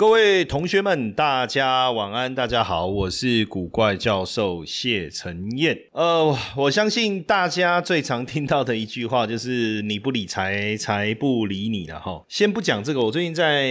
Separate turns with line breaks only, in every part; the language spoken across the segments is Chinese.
各位同学们，大家晚安，大家好，我是古怪教授谢承彦。呃，我相信大家最常听到的一句话就是“你不理财，财不理你”了哈。先不讲这个，我最近在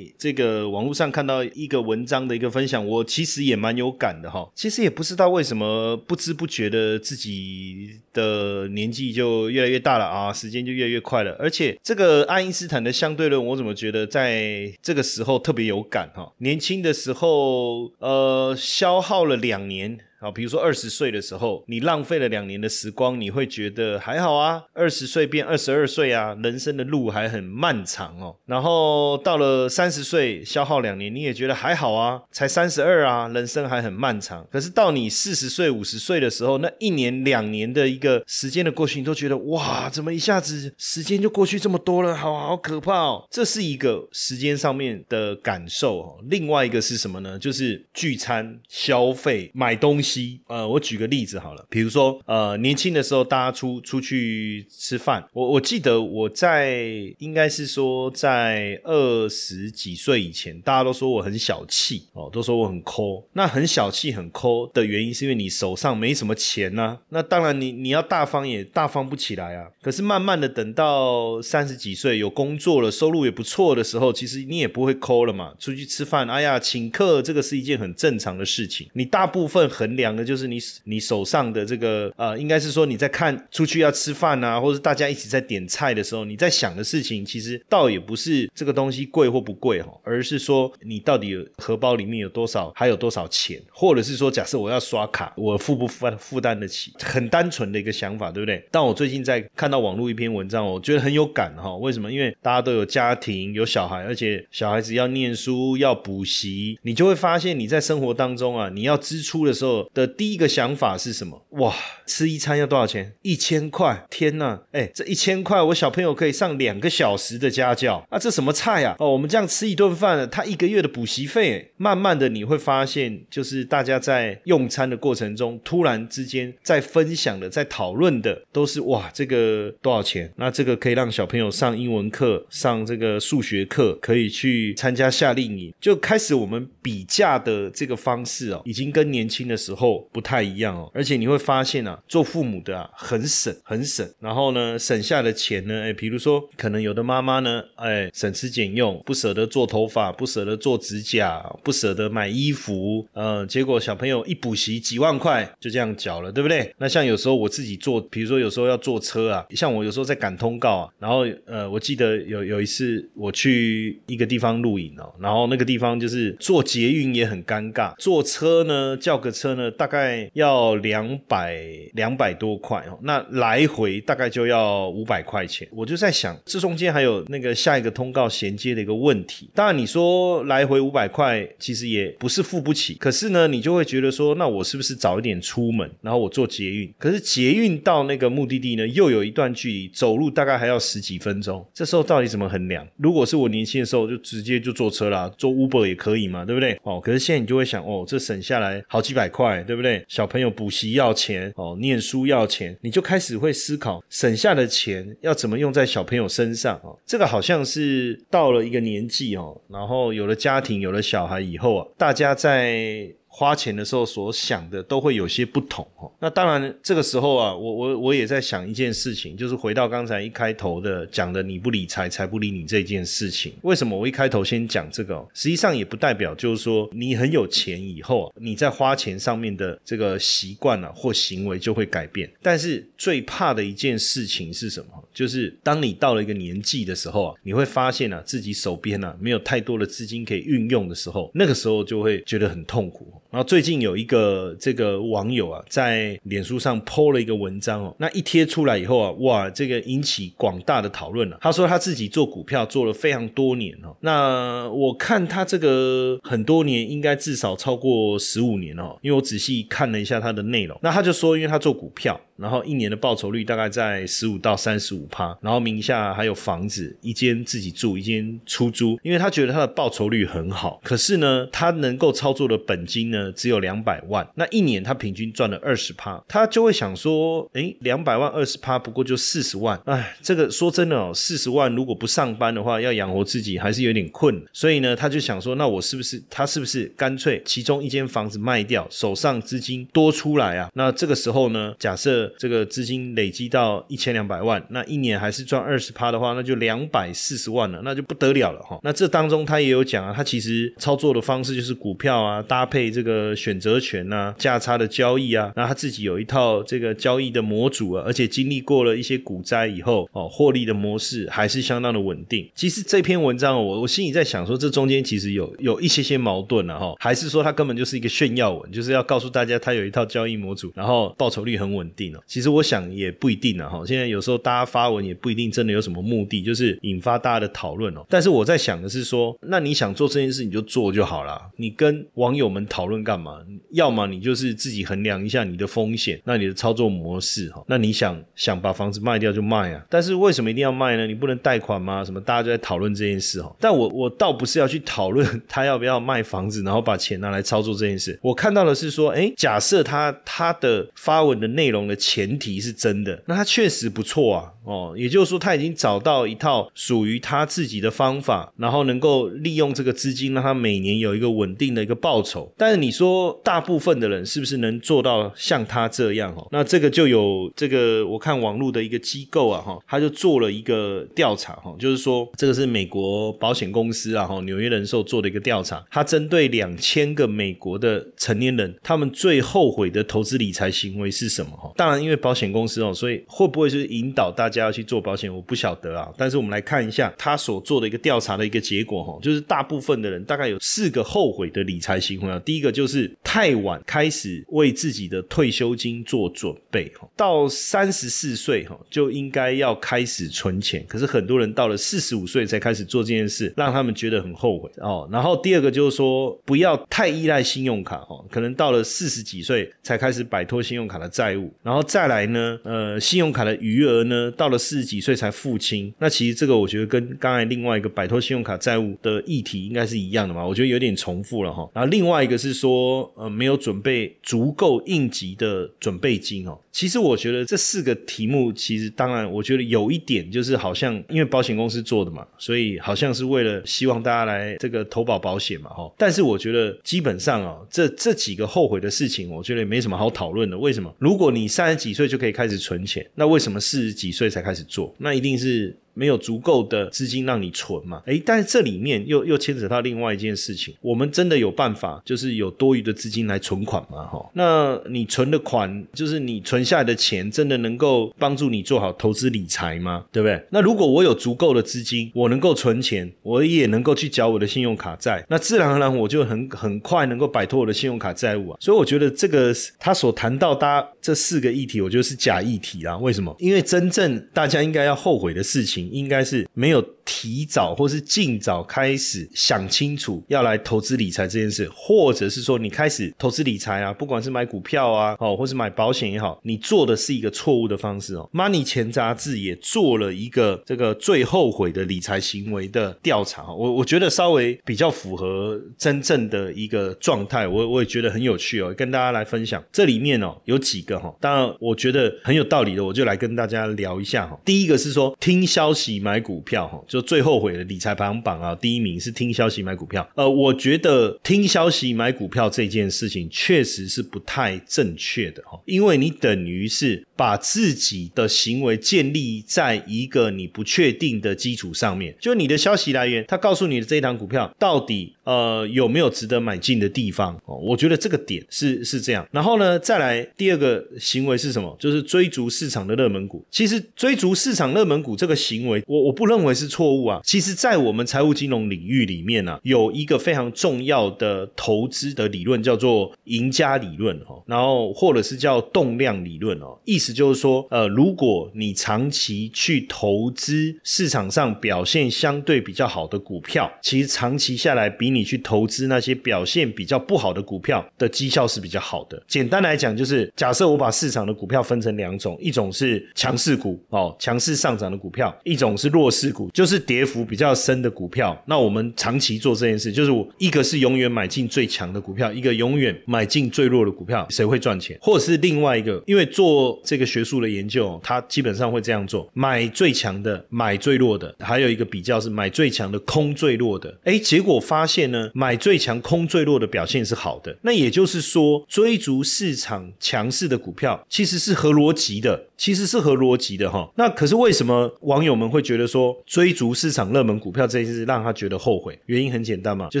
这个网络上看到一个文章的一个分享，我其实也蛮有感的哈。其实也不知道为什么，不知不觉的自己的年纪就越来越大了啊，时间就越来越快了。而且这个爱因斯坦的相对论，我怎么觉得在这个时候特别有。有感哈，年轻的时候，呃，消耗了两年。啊，比如说二十岁的时候，你浪费了两年的时光，你会觉得还好啊。二十岁变二十二岁啊，人生的路还很漫长哦。然后到了三十岁，消耗两年，你也觉得还好啊，才三十二啊，人生还很漫长。可是到你四十岁、五十岁的时候，那一年、两年的一个时间的过去，你都觉得哇，怎么一下子时间就过去这么多了？好好可怕哦。这是一个时间上面的感受哦。另外一个是什么呢？就是聚餐、消费、买东西。呃，我举个例子好了，比如说，呃，年轻的时候大家出出去吃饭，我我记得我在应该是说在二十几岁以前，大家都说我很小气哦，都说我很抠。那很小气很抠的原因，是因为你手上没什么钱呢。那当然，你你要大方也大方不起来啊。可是慢慢的等到三十几岁有工作了，收入也不错的时候，其实你也不会抠了嘛。出去吃饭，哎呀，请客这个是一件很正常的事情。你大部分很两个就是你你手上的这个呃，应该是说你在看出去要吃饭啊，或者大家一起在点菜的时候，你在想的事情，其实倒也不是这个东西贵或不贵哈，而是说你到底荷包里面有多少，还有多少钱，或者是说假设我要刷卡，我负不负负担得起？很单纯的一个想法，对不对？但我最近在看到网络一篇文章，我觉得很有感哈。为什么？因为大家都有家庭有小孩，而且小孩子要念书要补习，你就会发现你在生活当中啊，你要支出的时候。的第一个想法是什么？哇，吃一餐要多少钱？一千块！天呐，哎，这一千块，我小朋友可以上两个小时的家教啊！这什么菜啊？哦，我们这样吃一顿饭，他一个月的补习费。慢慢的，你会发现，就是大家在用餐的过程中，突然之间在分享的、在讨论的，都是哇，这个多少钱？那这个可以让小朋友上英文课、上这个数学课，可以去参加夏令营，就开始我们比价的这个方式哦，已经跟年轻的时候。后不太一样哦，而且你会发现啊，做父母的啊很省很省，然后呢省下的钱呢，哎，比如说可能有的妈妈呢，哎省吃俭用，不舍得做头发，不舍得做指甲，不舍得买衣服，呃，结果小朋友一补习几万块就这样缴了，对不对？那像有时候我自己坐，比如说有时候要坐车啊，像我有时候在赶通告啊，然后呃，我记得有有一次我去一个地方录影哦，然后那个地方就是坐捷运也很尴尬，坐车呢叫个车呢。大概要两百两百多块哦，那来回大概就要五百块钱。我就在想，这中间还有那个下一个通告衔接的一个问题。当然，你说来回五百块，其实也不是付不起。可是呢，你就会觉得说，那我是不是早一点出门，然后我坐捷运？可是捷运到那个目的地呢，又有一段距离，走路大概还要十几分钟。这时候到底怎么衡量？如果是我年轻的时候，就直接就坐车啦，坐 Uber 也可以嘛，对不对？哦，可是现在你就会想，哦，这省下来好几百块，对。不对？小朋友补习要钱哦，念书要钱，你就开始会思考省下的钱要怎么用在小朋友身上哦。这个好像是到了一个年纪哦，然后有了家庭，有了小孩以后啊，大家在。花钱的时候所想的都会有些不同哦。那当然，这个时候啊，我我我也在想一件事情，就是回到刚才一开头的讲的“你不理财，财不理你”这件事情。为什么我一开头先讲这个？实际上也不代表就是说你很有钱以后，你在花钱上面的这个习惯啊或行为就会改变。但是最怕的一件事情是什么？就是当你到了一个年纪的时候啊，你会发现啊自己手边啊没有太多的资金可以运用的时候，那个时候就会觉得很痛苦。然后最近有一个这个网友啊，在脸书上 PO 了一个文章哦，那一贴出来以后啊，哇，这个引起广大的讨论了。他说他自己做股票做了非常多年哦，那我看他这个很多年应该至少超过十五年哦，因为我仔细看了一下他的内容。那他就说，因为他做股票。然后一年的报酬率大概在十五到三十五趴，然后名下还有房子一间自己住，一间出租，因为他觉得他的报酬率很好。可是呢，他能够操作的本金呢只有两百万，那一年他平均赚了二十趴，他就会想说，诶两百万二十趴不过就四十万，哎，这个说真的哦，四十万如果不上班的话，要养活自己还是有点困。所以呢，他就想说，那我是不是他是不是干脆其中一间房子卖掉，手上资金多出来啊？那这个时候呢，假设这个资金累积到一千两百万，那一年还是赚二十趴的话，那就两百四十万了，那就不得了了哈。那这当中他也有讲啊，他其实操作的方式就是股票啊，搭配这个呃选择权啊，价差的交易啊，那他自己有一套这个交易的模组啊，而且经历过了一些股灾以后哦，获利的模式还是相当的稳定。其实这篇文章我我心里在想说，这中间其实有有一些些矛盾了哈，还是说他根本就是一个炫耀文，就是要告诉大家他有一套交易模组，然后报酬率很稳定哦。其实。我想也不一定啊，哈。现在有时候大家发文也不一定真的有什么目的，就是引发大家的讨论哦。但是我在想的是说，那你想做这件事你就做就好了，你跟网友们讨论干嘛？要么你就是自己衡量一下你的风险，那你的操作模式哈。那你想想把房子卖掉就卖啊。但是为什么一定要卖呢？你不能贷款吗？什么？大家就在讨论这件事哈。但我我倒不是要去讨论 他要不要卖房子，然后把钱拿来操作这件事。我看到的是说，哎，假设他他的发文的内容的前提。是真的，那他确实不错啊，哦，也就是说他已经找到一套属于他自己的方法，然后能够利用这个资金，让他每年有一个稳定的一个报酬。但是你说大部分的人是不是能做到像他这样？哦，那这个就有这个我看网络的一个机构啊，哈，他就做了一个调查，哈，就是说这个是美国保险公司啊，哈，纽约人寿做的一个调查，他针对两千个美国的成年人，他们最后悔的投资理财行为是什么？哈，当然因为保险公司哦，所以会不会是引导大家要去做保险？我不晓得啊。但是我们来看一下他所做的一个调查的一个结果哈，就是大部分的人大概有四个后悔的理财行为啊。第一个就是太晚开始为自己的退休金做准备哈，到三十四岁哈就应该要开始存钱，可是很多人到了四十五岁才开始做这件事，让他们觉得很后悔哦。然后第二个就是说不要太依赖信用卡哦，可能到了四十几岁才开始摆脱信用卡的债务，然后再来。呢，呃，信用卡的余额呢，到了四十几岁才付清。那其实这个我觉得跟刚才另外一个摆脱信用卡债务的议题应该是一样的嘛。我觉得有点重复了哈。然后另外一个是说，呃，没有准备足够应急的准备金哦。其实我觉得这四个题目，其实当然，我觉得有一点就是好像因为保险公司做的嘛，所以好像是为了希望大家来这个投保保险嘛，哈。但是我觉得基本上哦，这这几个后悔的事情，我觉得也没什么好讨论的。为什么？如果你三十几岁就可以开始存钱，那为什么四十几岁才开始做？那一定是。没有足够的资金让你存嘛？诶，但是这里面又又牵扯到另外一件事情，我们真的有办法，就是有多余的资金来存款吗？哈，那你存的款，就是你存下来的钱，真的能够帮助你做好投资理财吗？对不对？那如果我有足够的资金，我能够存钱，我也能够去缴我的信用卡债，那自然而然我就很很快能够摆脱我的信用卡债务啊。所以我觉得这个他所谈到大这四个议题，我觉得是假议题啊。为什么？因为真正大家应该要后悔的事情。应该是没有。提早或是尽早开始想清楚要来投资理财这件事，或者是说你开始投资理财啊，不管是买股票啊，哦，或是买保险也好，你做的是一个错误的方式哦。Money 钱杂志也做了一个这个最后悔的理财行为的调查，我我觉得稍微比较符合真正的一个状态，我我也觉得很有趣哦，跟大家来分享。这里面哦有几个哈，当然我觉得很有道理的，我就来跟大家聊一下哈。第一个是说听消息买股票哈。就最后悔的理财排行榜啊，第一名是听消息买股票。呃，我觉得听消息买股票这件事情确实是不太正确的哈，因为你等于是把自己的行为建立在一个你不确定的基础上面。就你的消息来源，他告诉你的这一档股票到底呃有没有值得买进的地方哦？我觉得这个点是是这样。然后呢，再来第二个行为是什么？就是追逐市场的热门股。其实追逐市场热门股这个行为，我我不认为是错误啊。其实，在我们财务金融领域里面呢，有一个非常重要的投资的理论叫做赢家理论哦，然后或者是叫动量理论哦，意思就是说，呃，如果你长期去投资市场上表现相对比较好的股票，其实长期下来比你去投资那些表现比较不好的股票的绩效是比较好的。简单来讲，就是假设我把市场的股票分成两种，一种是强势股哦，强势上涨的股票；一种是弱势股，就是跌幅比较深的股票。那我们长期做这件事，就是我一个是永远买进最强的股票，一个永远买进最弱的股票，谁会赚钱？或者是另外一个，因为做这个学术的研究，它基本上会这样做：买最强的，买最弱的。还有一个比较是买最强的，空最弱的。哎，结果发现呢，买最强、空最弱的表现是好的。那也就是说，追逐市场强势的股票，其实是合逻辑的。其实是合逻辑的哈，那可是为什么网友们会觉得说追逐市场热门股票这件事让他觉得后悔？原因很简单嘛，就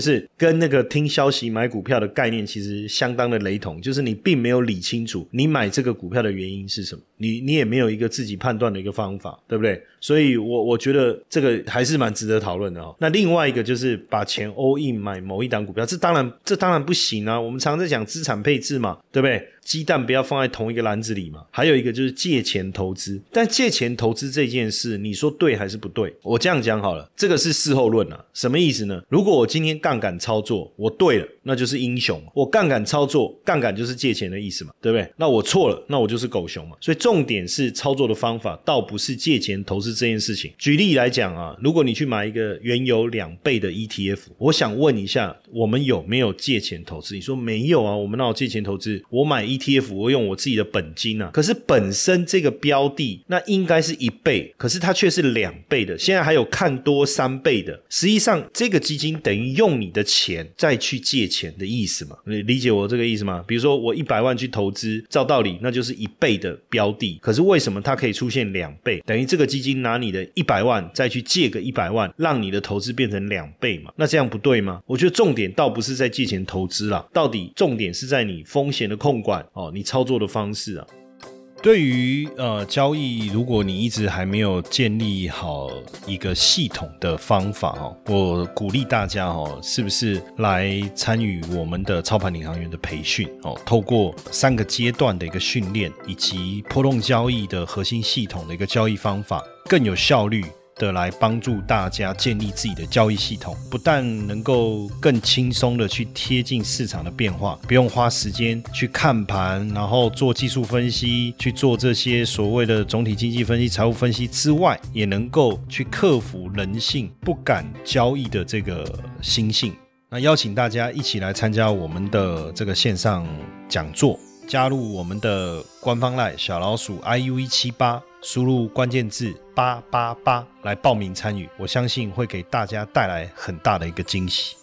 是跟那个听消息买股票的概念其实相当的雷同，就是你并没有理清楚你买这个股票的原因是什么，你你也没有一个自己判断的一个方法，对不对？所以，我我觉得这个还是蛮值得讨论的哦。那另外一个就是把钱 all in 买某一档股票，这当然这当然不行啊。我们常在讲资产配置嘛，对不对？鸡蛋不要放在同一个篮子里嘛。还有一个就是借钱投资，但借钱投资这件事，你说对还是不对？我这样讲好了，这个是事后论啊。什么意思呢？如果我今天杠杆操作，我对了，那就是英雄；我杠杆操作，杠杆就是借钱的意思嘛，对不对？那我错了，那我就是狗熊嘛。所以重点是操作的方法，倒不是借钱投资。这件事情，举例来讲啊，如果你去买一个原油两倍的 ETF，我想问一下，我们有没有借钱投资？你说没有啊，我们那有借钱投资？我买 ETF，我用我自己的本金啊。可是本身这个标的那应该是一倍，可是它却是两倍的。现在还有看多三倍的，实际上这个基金等于用你的钱再去借钱的意思嘛？你理解我这个意思吗？比如说我一百万去投资，照道理那就是一倍的标的，可是为什么它可以出现两倍？等于这个基金。拿你的一百万再去借个一百万，让你的投资变成两倍嘛？那这样不对吗？我觉得重点倒不是在借钱投资啦，到底重点是在你风险的控管哦，你操作的方式啊。对于呃交易，如果你一直还没有建立好一个系统的方法哦，我鼓励大家哦，是不是来参与我们的操盘领航员的培训哦？透过三个阶段的一个训练，以及波动交易的核心系统的一个交易方法，更有效率。的来帮助大家建立自己的交易系统，不但能够更轻松的去贴近市场的变化，不用花时间去看盘，然后做技术分析，去做这些所谓的总体经济分析、财务分析之外，也能够去克服人性不敢交易的这个心性。那邀请大家一起来参加我们的这个线上讲座，加入我们的官方赖小老鼠 iu 一七八。输入关键字八八八来报名参与，我相信会给大家带来很大的一个惊喜。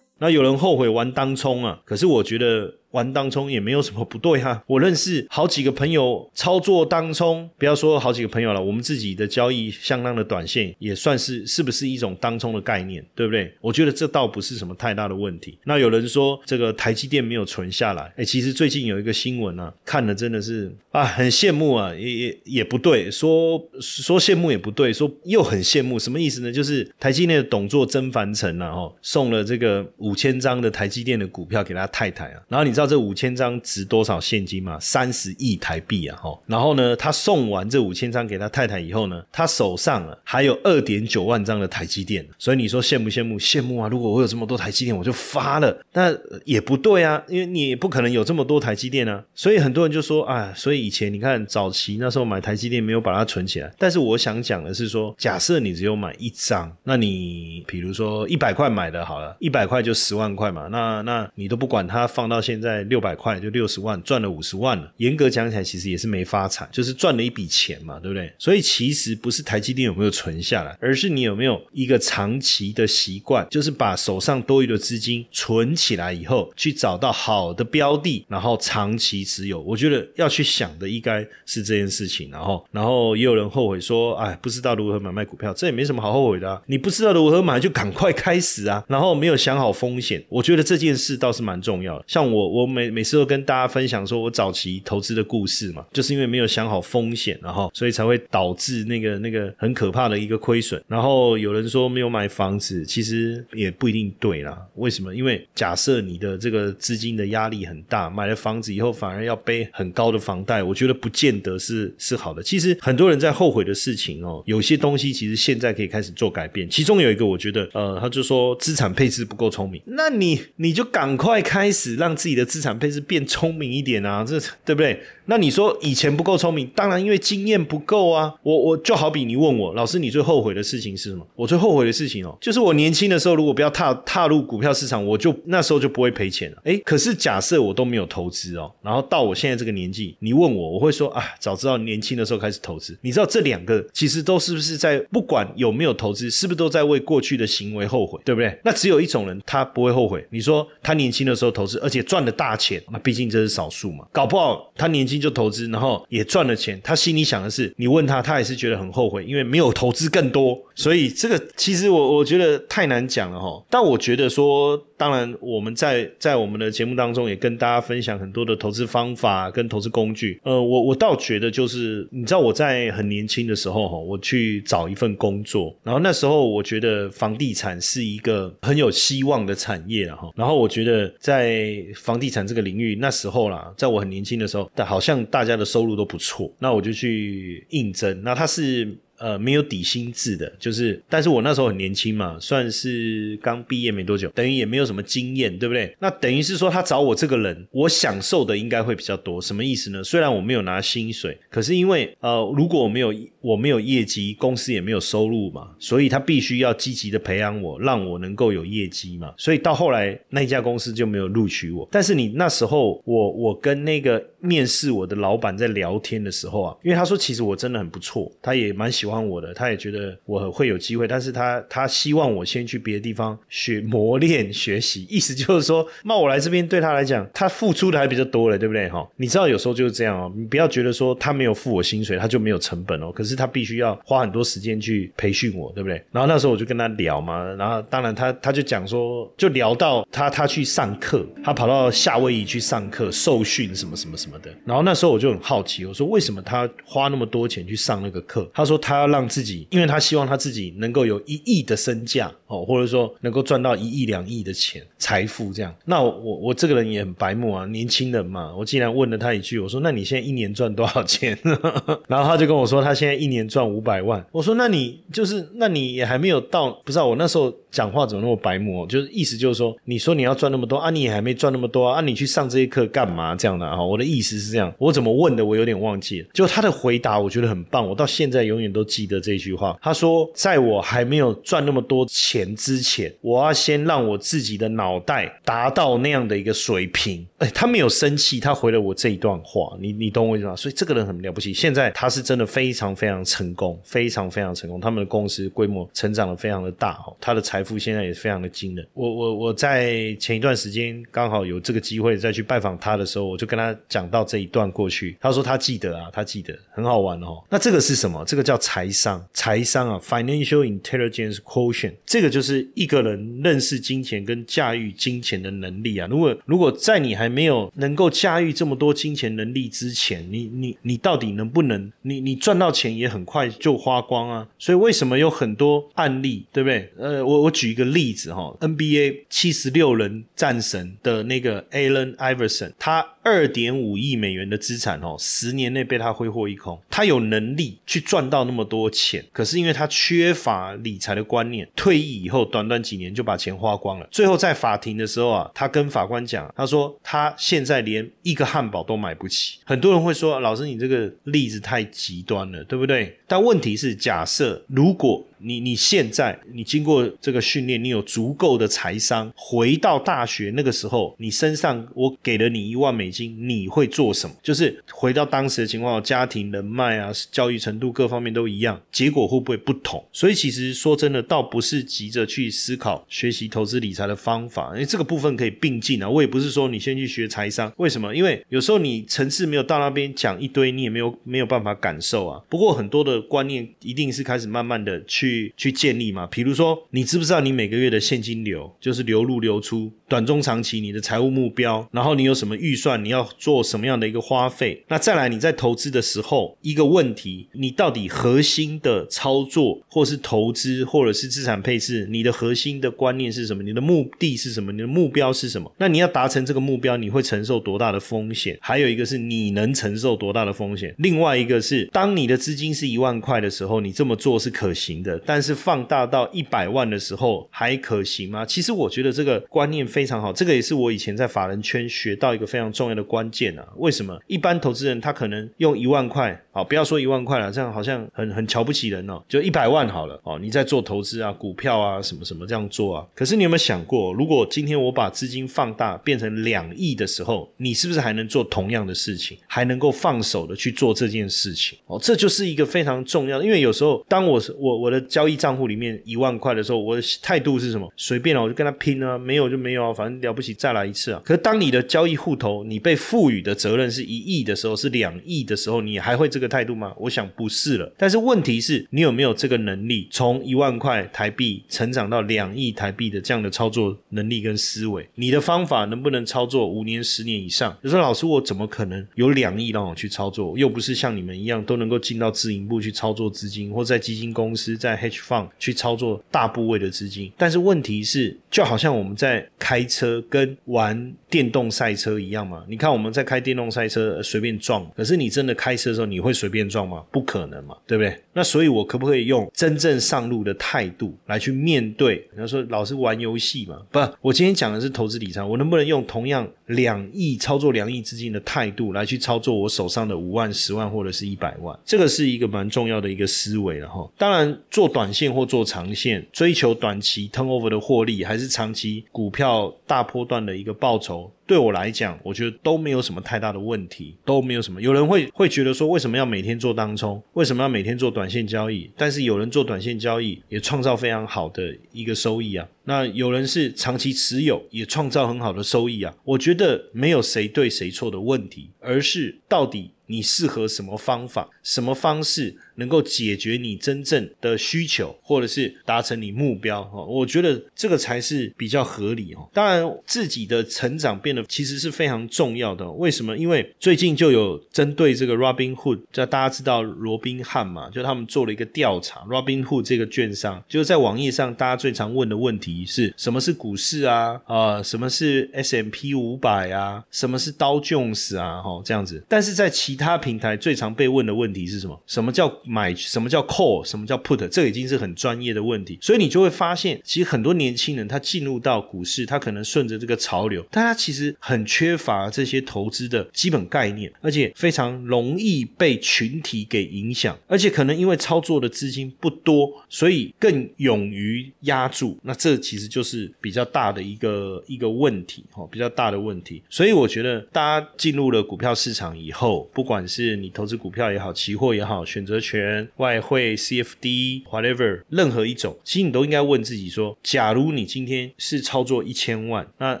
那有人后悔玩当冲啊，可是我觉得。玩当冲也没有什么不对哈，我认识好几个朋友操作当冲，不要说好几个朋友了，我们自己的交易相当的短线，也算是是不是一种当冲的概念，对不对？我觉得这倒不是什么太大的问题。那有人说这个台积电没有存下来，哎，其实最近有一个新闻啊，看了真的是啊，很羡慕啊，也也也不对，说说羡慕也不对，说又很羡慕，什么意思呢？就是台积电的董座曾凡成啊，哦，送了这个五千张的台积电的股票给他太太啊，然后你。知道这五千张值多少现金吗？三十亿台币啊！哈，然后呢，他送完这五千张给他太太以后呢，他手上啊还有二点九万张的台积电，所以你说羡不羡慕？羡慕啊！如果我有这么多台积电，我就发了。那也不对啊，因为你不可能有这么多台积电啊。所以很多人就说啊，所以以前你看早期那时候买台积电没有把它存起来。但是我想讲的是说，假设你只有买一张，那你比如说一百块买的好了，一百块就十万块嘛。那那你都不管它放到现在。在六百块就六十万，赚了五十万了。严格讲起来，其实也是没发财，就是赚了一笔钱嘛，对不对？所以其实不是台积电有没有存下来，而是你有没有一个长期的习惯，就是把手上多余的资金存起来以后，去找到好的标的，然后长期持有。我觉得要去想的应该是这件事情。然后，然后也有人后悔说，哎，不知道如何买卖股票，这也没什么好后悔的。你不知道如何买，就赶快开始啊！然后没有想好风险，我觉得这件事倒是蛮重要的。像我，我我每每次都跟大家分享说我早期投资的故事嘛，就是因为没有想好风险，然后所以才会导致那个那个很可怕的一个亏损。然后有人说没有买房子，其实也不一定对啦。为什么？因为假设你的这个资金的压力很大，买了房子以后反而要背很高的房贷，我觉得不见得是是好的。其实很多人在后悔的事情哦，有些东西其实现在可以开始做改变。其中有一个，我觉得呃，他就说资产配置不够聪明，那你你就赶快开始让自己的资产配置变聪明一点啊，这对不对？那你说以前不够聪明，当然因为经验不够啊。我我就好比你问我，老师你最后悔的事情是什么？我最后悔的事情哦，就是我年轻的时候如果不要踏踏入股票市场，我就那时候就不会赔钱了。诶，可是假设我都没有投资哦，然后到我现在这个年纪，你问我，我会说啊，早知道年轻的时候开始投资。你知道这两个其实都是不是在不管有没有投资，是不是都在为过去的行为后悔，对不对？那只有一种人他不会后悔。你说他年轻的时候投资，而且赚了大钱，那毕竟这是少数嘛，搞不好他年轻。就投资，然后也赚了钱。他心里想的是，你问他，他也是觉得很后悔，因为没有投资更多。所以这个其实我我觉得太难讲了哈。但我觉得说，当然我们在在我们的节目当中也跟大家分享很多的投资方法跟投资工具。呃，我我倒觉得就是，你知道我在很年轻的时候哈，我去找一份工作，然后那时候我觉得房地产是一个很有希望的产业了哈。然后我觉得在房地产这个领域，那时候啦，在我很年轻的时候，但好像。像大家的收入都不错，那我就去应征。那他是。呃，没有底薪制的，就是，但是我那时候很年轻嘛，算是刚毕业没多久，等于也没有什么经验，对不对？那等于是说，他找我这个人，我享受的应该会比较多。什么意思呢？虽然我没有拿薪水，可是因为呃，如果我没有我没有业绩，公司也没有收入嘛，所以他必须要积极的培养我，让我能够有业绩嘛。所以到后来那一家公司就没有录取我。但是你那时候，我我跟那个面试我的老板在聊天的时候啊，因为他说其实我真的很不错，他也蛮喜欢。喜欢我的，他也觉得我会有机会，但是他他希望我先去别的地方学磨练学习，意思就是说，那我来这边对他来讲，他付出的还比较多了，对不对？哈，你知道有时候就是这样哦，你不要觉得说他没有付我薪水，他就没有成本哦，可是他必须要花很多时间去培训我，对不对？然后那时候我就跟他聊嘛，然后当然他他就讲说，就聊到他他去上课，他跑到夏威夷去上课受训什么什么什么的，然后那时候我就很好奇，我说为什么他花那么多钱去上那个课？他说他。要让自己，因为他希望他自己能够有一亿的身价哦，或者说能够赚到一亿两亿的钱财富这样。那我我这个人也很白目啊，年轻人嘛，我竟然问了他一句，我说：“那你现在一年赚多少钱？” 然后他就跟我说，他现在一年赚五百万。我说：“那你就是，那你也还没有到，不知道我那时候。”讲话怎么那么白目？就是意思就是说，你说你要赚那么多啊，你也还没赚那么多啊，你去上这些课干嘛？这样的啊，我的意思是这样。我怎么问的？我有点忘记了。就他的回答，我觉得很棒，我到现在永远都记得这句话。他说，在我还没有赚那么多钱之前，我要先让我自己的脑袋达到那样的一个水平。哎，他没有生气，他回了我这一段话。你你懂我意思吗？所以这个人很了不起。现在他是真的非常非常成功，非常非常成功。他们的公司规模成长的非常的大哦，他的财。富现在也非常的惊人。我我我在前一段时间刚好有这个机会再去拜访他的时候，我就跟他讲到这一段过去。他说他记得啊，他记得很好玩哦。那这个是什么？这个叫财财商，财商啊，financial intelligence quotient。这个就是一个人认识金钱跟驾驭金钱的能力啊。如果如果在你还没有能够驾驭这么多金钱能力之前，你你你到底能不能？你你赚到钱也很快就花光啊。所以为什么有很多案例，对不对？呃，我我。我举一个例子哈，NBA 七十六人战神的那个 Allen Iverson，他。二点五亿美元的资产哦，十年内被他挥霍一空。他有能力去赚到那么多钱，可是因为他缺乏理财的观念，退役以后短短几年就把钱花光了。最后在法庭的时候啊，他跟法官讲，他说他现在连一个汉堡都买不起。很多人会说，老师你这个例子太极端了，对不对？但问题是，假设如果你你现在你经过这个训练，你有足够的财商，回到大学那个时候，你身上我给了你一万美金，你会做什么？就是回到当时的情况，家庭人脉啊，教育程度各方面都一样，结果会不会不同？所以其实说真的，倒不是急着去思考学习投资理财的方法，因为这个部分可以并进啊。我也不是说你先去学财商，为什么？因为有时候你层次没有到那边讲一堆，你也没有没有办法感受啊。不过很多的观念一定是开始慢慢的去。去去建立嘛？比如说，你知不知道你每个月的现金流就是流入流出，短中长期你的财务目标，然后你有什么预算，你要做什么样的一个花费？那再来你在投资的时候，一个问题，你到底核心的操作，或是投资，或者是资产配置，你的核心的观念是什么？你的目的是什么？你的目标是什么？那你要达成这个目标，你会承受多大的风险？还有一个是你能承受多大的风险？另外一个是，当你的资金是一万块的时候，你这么做是可行的。但是放大到一百万的时候还可行吗？其实我觉得这个观念非常好，这个也是我以前在法人圈学到一个非常重要的关键啊。为什么一般投资人他可能用一万块，好不要说一万块了，这样好像很很瞧不起人哦，就一百万好了哦，你在做投资啊，股票啊什么什么这样做啊。可是你有没有想过，如果今天我把资金放大变成两亿的时候，你是不是还能做同样的事情，还能够放手的去做这件事情？哦，这就是一个非常重要的，因为有时候当我我我的。交易账户里面一万块的时候，我的态度是什么？随便了，我就跟他拼啊，没有就没有啊，反正了不起再来一次啊。可是当你的交易户头你被赋予的责任是一亿的时候，是两亿的时候，你还会这个态度吗？我想不是了。但是问题是你有没有这个能力，从一万块台币成长到两亿台币的这样的操作能力跟思维？你的方法能不能操作五年、十年以上？你说老师，我怎么可能有两亿让我去操作？又不是像你们一样都能够进到自营部去操作资金，或在基金公司在。H fund 去操作大部位的资金，但是问题是，就好像我们在开车跟玩电动赛车一样嘛？你看我们在开电动赛车随便撞，可是你真的开车的时候，你会随便撞吗？不可能嘛，对不对？那所以，我可不可以用真正上路的态度来去面对？他说老是玩游戏嘛？不，我今天讲的是投资理财，我能不能用同样两亿操作两亿资金的态度来去操作我手上的五万、十万或者是一百万？这个是一个蛮重要的一个思维了哈。当然做。短线或做长线，追求短期 turnover 的获利，还是长期股票大波段的一个报酬？对我来讲，我觉得都没有什么太大的问题，都没有什么。有人会会觉得说，为什么要每天做当冲？为什么要每天做短线交易？但是有人做短线交易也创造非常好的一个收益啊。那有人是长期持有也创造很好的收益啊。我觉得没有谁对谁错的问题，而是到底你适合什么方法，什么方式。能够解决你真正的需求，或者是达成你目标哈，我觉得这个才是比较合理哦。当然，自己的成长变得其实是非常重要的。为什么？因为最近就有针对这个 Robin Hood，就大家知道罗宾汉嘛，就他们做了一个调查。Robin Hood 这个券商，就是在网页上大家最常问的问题是什么是股市啊？啊，什么是 S M P 五百啊？什么是刀 Jones 啊？哈，这样子。但是在其他平台最常被问的问题是什么？什么叫？买什么叫 call，什么叫 put，这已经是很专业的问题，所以你就会发现，其实很多年轻人他进入到股市，他可能顺着这个潮流，但他其实很缺乏这些投资的基本概念，而且非常容易被群体给影响，而且可能因为操作的资金不多，所以更勇于压住，那这其实就是比较大的一个一个问题哦，比较大的问题。所以我觉得大家进入了股票市场以后，不管是你投资股票也好，期货也好，选择权。外汇、CFD、whatever，任何一种，其实你都应该问自己说：，假如你今天是操作一千万，那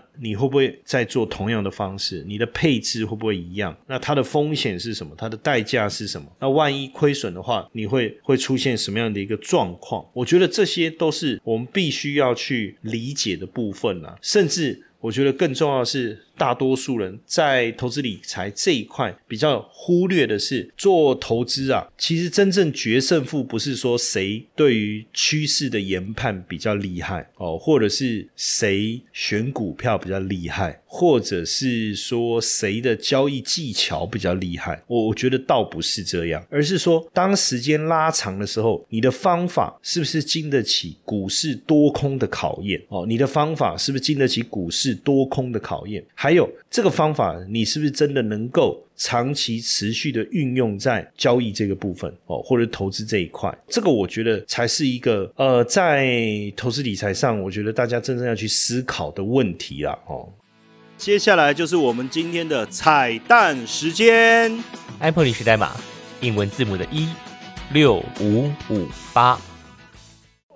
你会不会再做同样的方式？你的配置会不会一样？那它的风险是什么？它的代价是什么？那万一亏损的话，你会会出现什么样的一个状况？我觉得这些都是我们必须要去理解的部分啊，甚至我觉得更重要的是。大多数人在投资理财这一块比较忽略的是，做投资啊，其实真正决胜负不是说谁对于趋势的研判比较厉害哦，或者是谁选股票比较厉害，或者是说谁的交易技巧比较厉害。我我觉得倒不是这样，而是说当时间拉长的时候，你的方法是不是经得起股市多空的考验？哦，你的方法是不是经得起股市多空的考验？还有这个方法，你是不是真的能够长期持续的运用在交易这个部分哦，或者投资这一块？这个我觉得才是一个呃，在投资理财上，我觉得大家真正要去思考的问题啊！哦，接下来就是我们今天的彩蛋时间
，Apple 历史代码英文字母的一六五五八。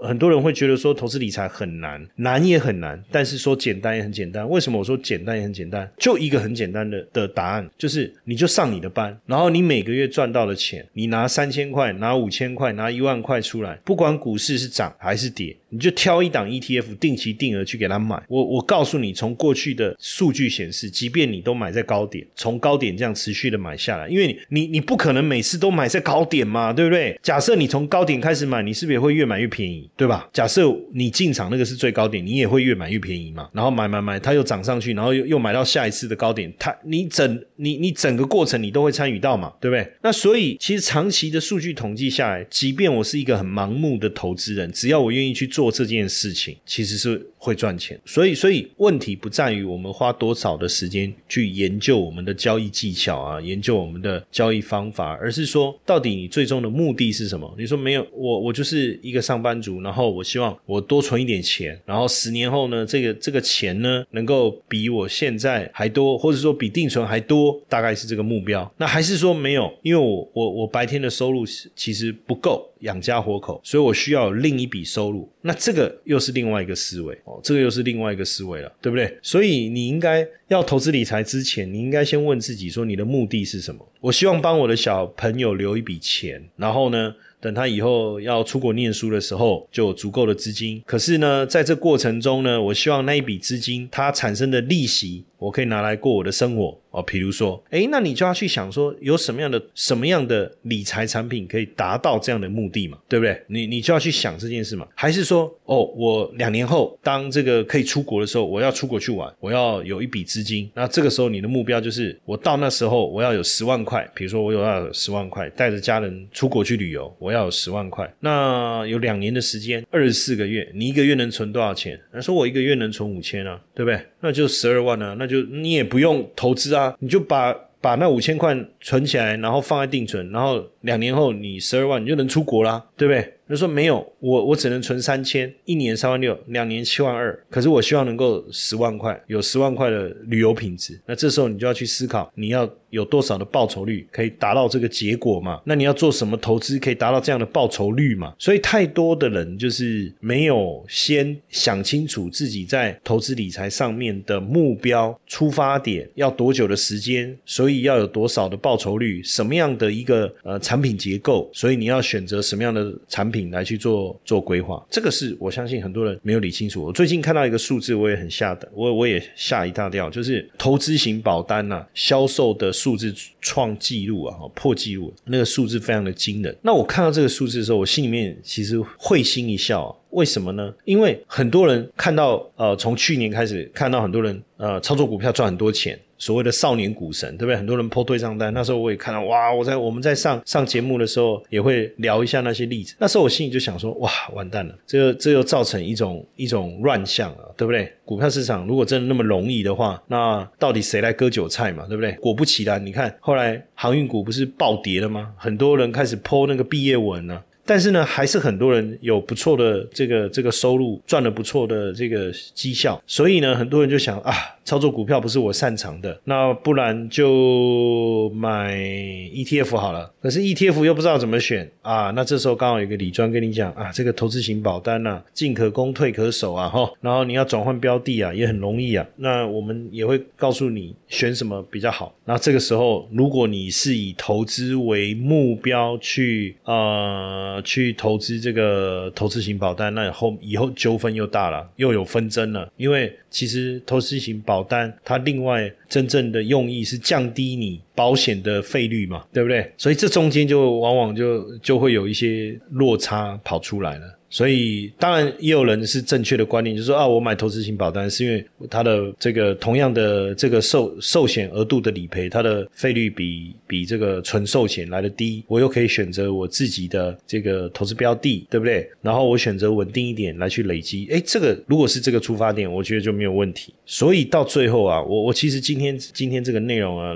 很多人会觉得说投资理财很难，难也很难，但是说简单也很简单。为什么我说简单也很简单？就一个很简单的的答案，就是你就上你的班，然后你每个月赚到的钱，你拿三千块、拿五千块、拿一万块出来，不管股市是涨还是跌，你就挑一档 ETF，定期定额去给他买。我我告诉你，从过去的数据显示，即便你都买在高点，从高点这样持续的买下来，因为你你你不可能每次都买在高点嘛，对不对？假设你从高点开始买，你是不是也会越买越便宜？对吧？假设你进场那个是最高点，你也会越买越便宜嘛。然后买买买，它又涨上去，然后又又买到下一次的高点，它你整你你整个过程你都会参与到嘛，对不对？那所以其实长期的数据统计下来，即便我是一个很盲目的投资人，只要我愿意去做做这件事情，其实是会赚钱。所以所以问题不在于我们花多少的时间去研究我们的交易技巧啊，研究我们的交易方法，而是说到底你最终的目的是什么？你说没有，我我就是一个上班族。然后我希望我多存一点钱，然后十年后呢，这个这个钱呢，能够比我现在还多，或者说比定存还多，大概是这个目标。那还是说没有？因为我我我白天的收入其实不够养家活口，所以我需要另一笔收入。那这个又是另外一个思维这个又是另外一个思维了，对不对？所以你应该要投资理财之前，你应该先问自己说，你的目的是什么？我希望帮我的小朋友留一笔钱，然后呢？等他以后要出国念书的时候，就有足够的资金。可是呢，在这过程中呢，我希望那一笔资金它产生的利息。我可以拿来过我的生活哦，比如说，诶，那你就要去想说，有什么样的什么样的理财产品可以达到这样的目的嘛，对不对？你你就要去想这件事嘛，还是说，哦，我两年后当这个可以出国的时候，我要出国去玩，我要有一笔资金，那这个时候你的目标就是，我到那时候我要有十万块，比如说我有要有十万块，带着家人出国去旅游，我要有十万块，那有两年的时间，二十四个月，你一个月能存多少钱？那说我一个月能存五千啊，对不对？那就十二万啊，那就你也不用投资啊，你就把把那五千块存起来，然后放在定存，然后两年后你十二万你就能出国啦，对不对？他说没有，我我只能存三千，一年三万六，两年七万二。可是我希望能够十万块，有十万块的旅游品质。那这时候你就要去思考，你要有多少的报酬率可以达到这个结果嘛？那你要做什么投资可以达到这样的报酬率嘛？所以太多的人就是没有先想清楚自己在投资理财上面的目标出发点要多久的时间，所以要有多少的报酬率，什么样的一个呃产品结构，所以你要选择什么样的产品。来去做做规划，这个是我相信很多人没有理清楚。我最近看到一个数字，我也很吓的，我我也吓一大跳，就是投资型保单呐销售的数字创纪录啊，破纪录，那个数字非常的惊人。那我看到这个数字的时候，我心里面其实会心一笑。为什么呢？因为很多人看到呃，从去年开始看到很多人呃操作股票赚很多钱。所谓的少年股神，对不对？很多人破对账单，那时候我也看到，哇！我在我们在上上节目的时候，也会聊一下那些例子。那时候我心里就想说，哇，完蛋了，这这又造成一种一种乱象啊，对不对？股票市场如果真的那么容易的话，那到底谁来割韭菜嘛，对不对？果不其然，你看后来航运股不是暴跌了吗？很多人开始剖那个毕业文呢。但是呢，还是很多人有不错的这个这个收入，赚了不错的这个绩效，所以呢，很多人就想啊，操作股票不是我擅长的，那不然就买 ETF 好了。可是 ETF 又不知道怎么选啊，那这时候刚好有个李专跟你讲啊，这个投资型保单呐，进可攻退可守啊，哈，然后你要转换标的啊，也很容易啊。那我们也会告诉你选什么比较好。那这个时候，如果你是以投资为目标去呃。去投资这个投资型保单，那后以后纠纷又大了，又有纷争了。因为其实投资型保单它另外真正的用意是降低你保险的费率嘛，对不对？所以这中间就往往就就会有一些落差跑出来了。所以，当然也有人是正确的观念，就是说啊，我买投资型保单是因为它的这个同样的这个寿寿险额度的理赔，它的费率比比这个纯寿险来的低，我又可以选择我自己的这个投资标的，对不对？然后我选择稳定一点来去累积，诶，这个如果是这个出发点，我觉得就没有问题。所以到最后啊，我我其实今天今天这个内容啊。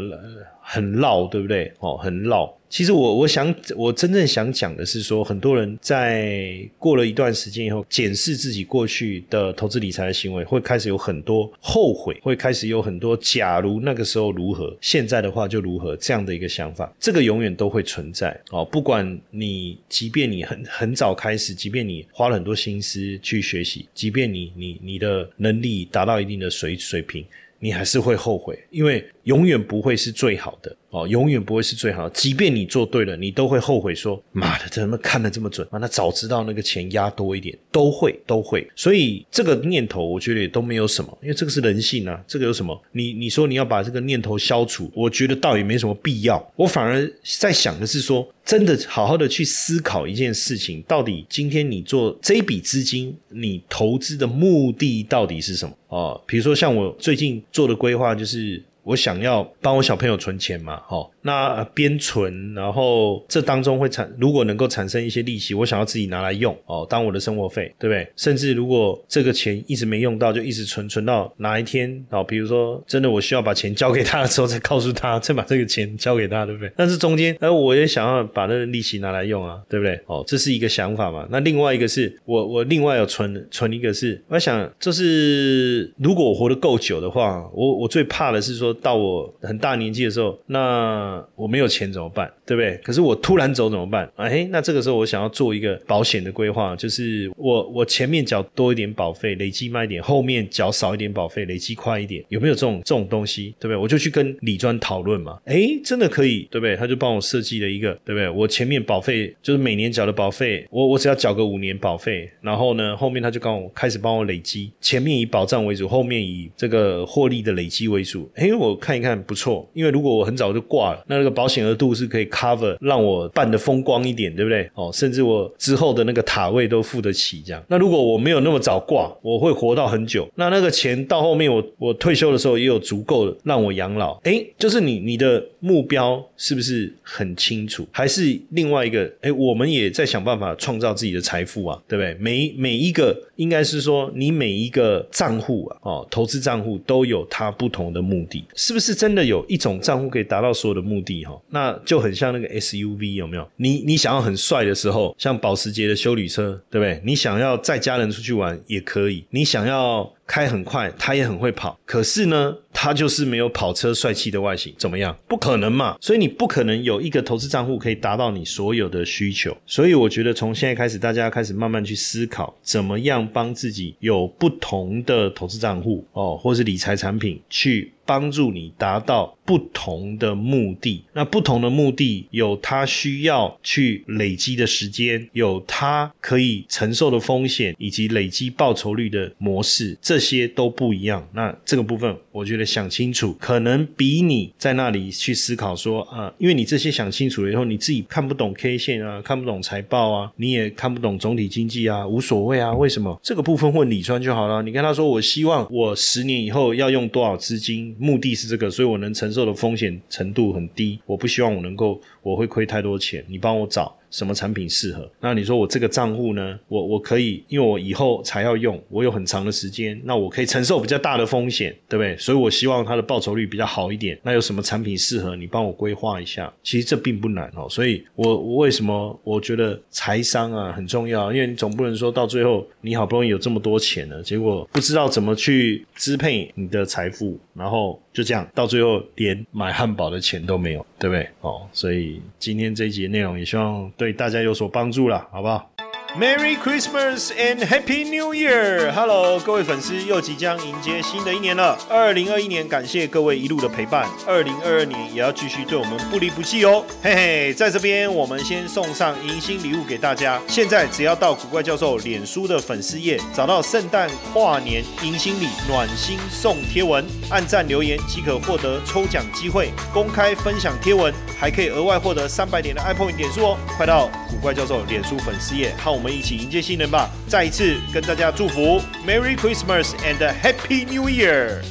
很绕，对不对？哦，很绕。其实我我想，我真正想讲的是说，很多人在过了一段时间以后，检视自己过去的投资理财的行为，会开始有很多后悔，会开始有很多假如那个时候如何，现在的话就如何这样的一个想法。这个永远都会存在哦。不管你，即便你很很早开始，即便你花了很多心思去学习，即便你你你的能力达到一定的水水平。你还是会后悔，因为永远不会是最好的哦，永远不会是最好的。即便你做对了，你都会后悔说：“妈的，怎么看得这么准？啊，那早知道那个钱压多一点，都会都会。”所以这个念头，我觉得也都没有什么，因为这个是人性啊。这个有什么？你你说你要把这个念头消除，我觉得倒也没什么必要。我反而在想的是说。真的好好的去思考一件事情，到底今天你做这笔资金，你投资的目的到底是什么？哦，比如说像我最近做的规划就是。我想要帮我小朋友存钱嘛，哦，那边存，然后这当中会产，如果能够产生一些利息，我想要自己拿来用，哦，当我的生活费，对不对？甚至如果这个钱一直没用到，就一直存，存到哪一天，哦，比如说真的我需要把钱交给他的时候，再告诉他，再把这个钱交给他，对不对？但是中间，哎，我也想要把那个利息拿来用啊，对不对？哦，这是一个想法嘛。那另外一个是我，我另外有存存一个是，我想就是如果我活得够久的话，我我最怕的是说。到我很大年纪的时候，那我没有钱怎么办？对不对？可是我突然走怎么办？哎，那这个时候我想要做一个保险的规划，就是我我前面缴多一点保费，累积慢一点；后面缴少一点保费，累积快一点。有没有这种这种东西？对不对？我就去跟李专讨论嘛。哎，真的可以，对不对？他就帮我设计了一个，对不对？我前面保费就是每年缴的保费，我我只要缴个五年保费，然后呢，后面他就帮我开始帮我累积，前面以保障为主，后面以这个获利的累积为主。哎，我看一看不错，因为如果我很早就挂了，那那个保险额度是可以。cover 让我办的风光一点，对不对？哦，甚至我之后的那个塔位都付得起，这样。那如果我没有那么早挂，我会活到很久。那那个钱到后面，我我退休的时候也有足够的让我养老。哎，就是你你的目标是不是很清楚？还是另外一个？哎，我们也在想办法创造自己的财富啊，对不对？每每一个应该是说，你每一个账户啊，哦，投资账户都有它不同的目的，是不是真的有一种账户可以达到所有的目的？哈，那就很像。那个 SUV 有没有？你你想要很帅的时候，像保时捷的修理车，对不对？你想要载家人出去玩也可以。你想要。开很快，它也很会跑，可是呢，它就是没有跑车帅气的外形，怎么样？不可能嘛！所以你不可能有一个投资账户可以达到你所有的需求。所以我觉得从现在开始，大家要开始慢慢去思考，怎么样帮自己有不同的投资账户哦，或是理财产品，去帮助你达到不同的目的。那不同的目的有它需要去累积的时间，有它可以承受的风险，以及累积报酬率的模式。这些都不一样，那这个部分我觉得想清楚，可能比你在那里去思考说啊，因为你这些想清楚了以后，你自己看不懂 K 线啊，看不懂财报啊，你也看不懂总体经济啊，无所谓啊，为什么？这个部分问李川就好了。你跟他说，我希望我十年以后要用多少资金，目的是这个，所以我能承受的风险程度很低，我不希望我能够我会亏太多钱，你帮我找。什么产品适合？那你说我这个账户呢？我我可以，因为我以后才要用，我有很长的时间，那我可以承受比较大的风险，对不对？所以我希望它的报酬率比较好一点。那有什么产品适合？你帮我规划一下。其实这并不难哦。所以我我为什么我觉得财商啊很重要？因为你总不能说到最后你好不容易有这么多钱了，结果不知道怎么去支配你的财富，然后就这样到最后连买汉堡的钱都没有，对不对？哦，所以今天这一节内容也希望。对大家有所帮助了，好不好？Merry Christmas and Happy New Year! Hello，各位粉丝，又即将迎接新的一年了。二零二一年，感谢各位一路的陪伴。二零二二年也要继续对我们不离不弃哦。嘿嘿，在这边我们先送上迎新礼物给大家。现在只要到古怪教授脸书的粉丝页，找到圣诞跨年迎新礼暖心送贴文，按赞留言即可获得抽奖机会。公开分享贴文，还可以额外获得三百点的 iPhone 点数哦。快到古怪教授脸书粉丝页，看我们我们一起迎接新人吧！再一次跟大家祝福，Merry Christmas and Happy New Year！